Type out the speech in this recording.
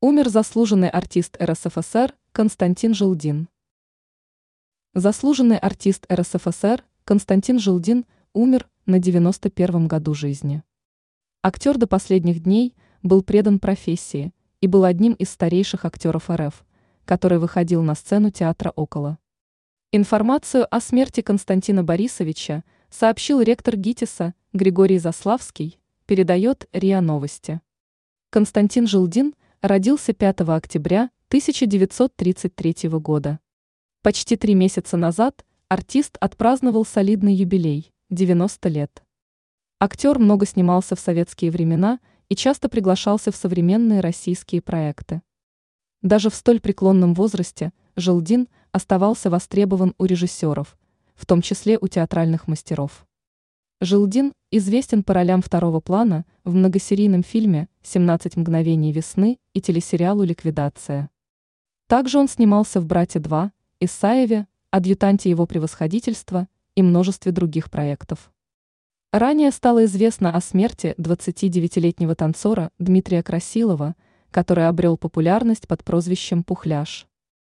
Умер заслуженный артист РСФСР Константин Жилдин. Заслуженный артист РСФСР Константин Жилдин умер на 91 году жизни. Актер до последних дней был предан профессии и был одним из старейших актеров РФ, который выходил на сцену театра «Около». Информацию о смерти Константина Борисовича сообщил ректор ГИТИСа Григорий Заславский, передает РИА Новости. Константин Жилдин – родился 5 октября 1933 года. Почти три месяца назад артист отпраздновал солидный юбилей – 90 лет. Актер много снимался в советские времена и часто приглашался в современные российские проекты. Даже в столь преклонном возрасте Желдин оставался востребован у режиссеров, в том числе у театральных мастеров. Жилдин известен по ролям второго плана в многосерийном фильме «17 мгновений весны» и телесериалу «Ликвидация». Также он снимался в «Брате 2», «Исаеве», «Адъютанте его превосходительства» и множестве других проектов. Ранее стало известно о смерти 29-летнего танцора Дмитрия Красилова, который обрел популярность под прозвищем «Пухляш».